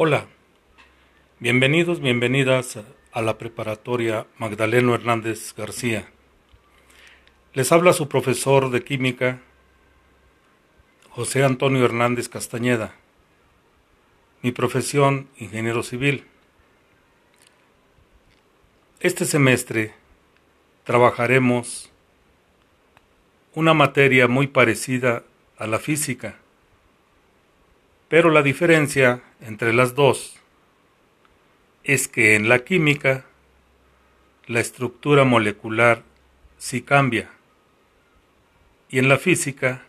Hola, bienvenidos, bienvenidas a la preparatoria Magdaleno Hernández García. Les habla su profesor de química, José Antonio Hernández Castañeda. Mi profesión, ingeniero civil. Este semestre trabajaremos una materia muy parecida a la física, pero la diferencia entre las dos es que en la química la estructura molecular sí cambia y en la física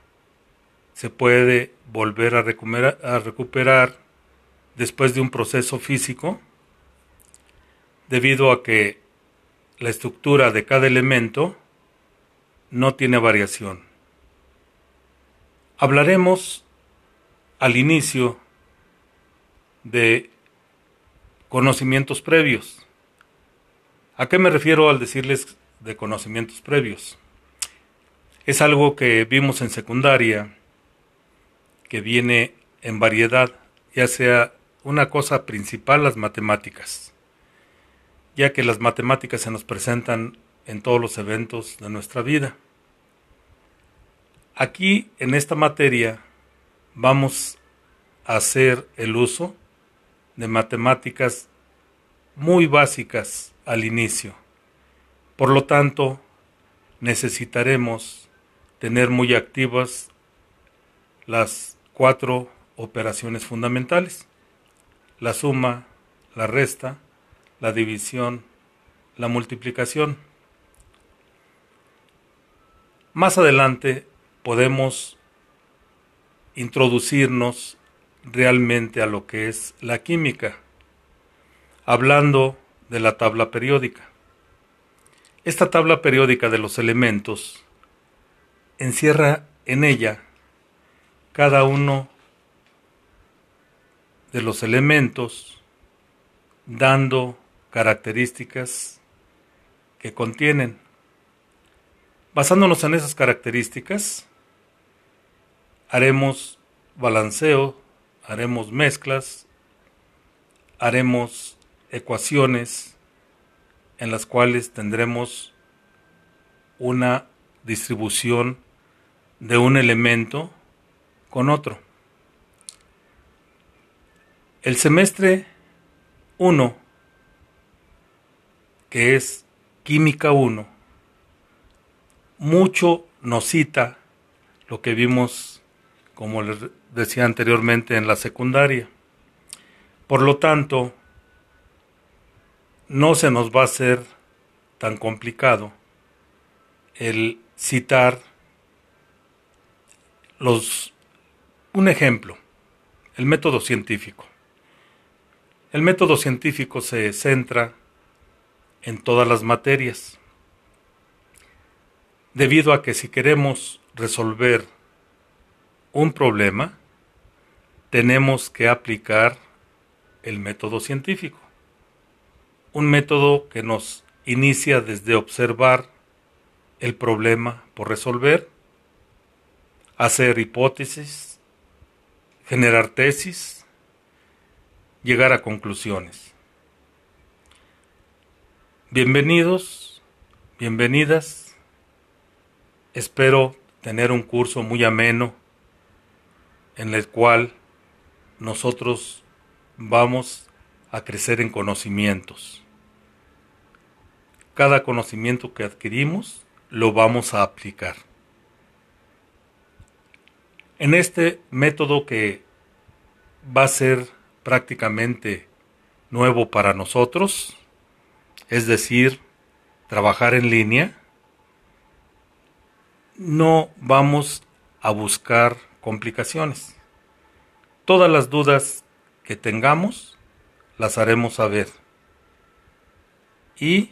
se puede volver a recuperar, a recuperar después de un proceso físico debido a que la estructura de cada elemento no tiene variación. Hablaremos al inicio de conocimientos previos. ¿A qué me refiero al decirles de conocimientos previos? Es algo que vimos en secundaria, que viene en variedad, ya sea una cosa principal, las matemáticas, ya que las matemáticas se nos presentan en todos los eventos de nuestra vida. Aquí, en esta materia, vamos a hacer el uso de matemáticas muy básicas al inicio. Por lo tanto, necesitaremos tener muy activas las cuatro operaciones fundamentales. La suma, la resta, la división, la multiplicación. Más adelante podemos introducirnos realmente a lo que es la química, hablando de la tabla periódica. Esta tabla periódica de los elementos encierra en ella cada uno de los elementos dando características que contienen. Basándonos en esas características, haremos balanceo haremos mezclas, haremos ecuaciones en las cuales tendremos una distribución de un elemento con otro. El semestre 1, que es Química 1, mucho nos cita lo que vimos como les decía anteriormente, en la secundaria. Por lo tanto, no se nos va a hacer tan complicado el citar los un ejemplo, el método científico. El método científico se centra en todas las materias, debido a que si queremos resolver un problema, tenemos que aplicar el método científico. Un método que nos inicia desde observar el problema por resolver, hacer hipótesis, generar tesis, llegar a conclusiones. Bienvenidos, bienvenidas. Espero tener un curso muy ameno en el cual nosotros vamos a crecer en conocimientos. Cada conocimiento que adquirimos lo vamos a aplicar. En este método que va a ser prácticamente nuevo para nosotros, es decir, trabajar en línea, no vamos a buscar complicaciones. Todas las dudas que tengamos las haremos saber. Y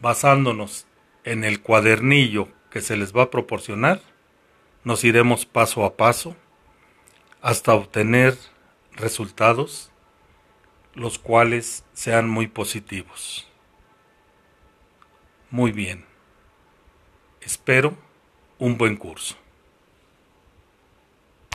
basándonos en el cuadernillo que se les va a proporcionar, nos iremos paso a paso hasta obtener resultados los cuales sean muy positivos. Muy bien. Espero un buen curso.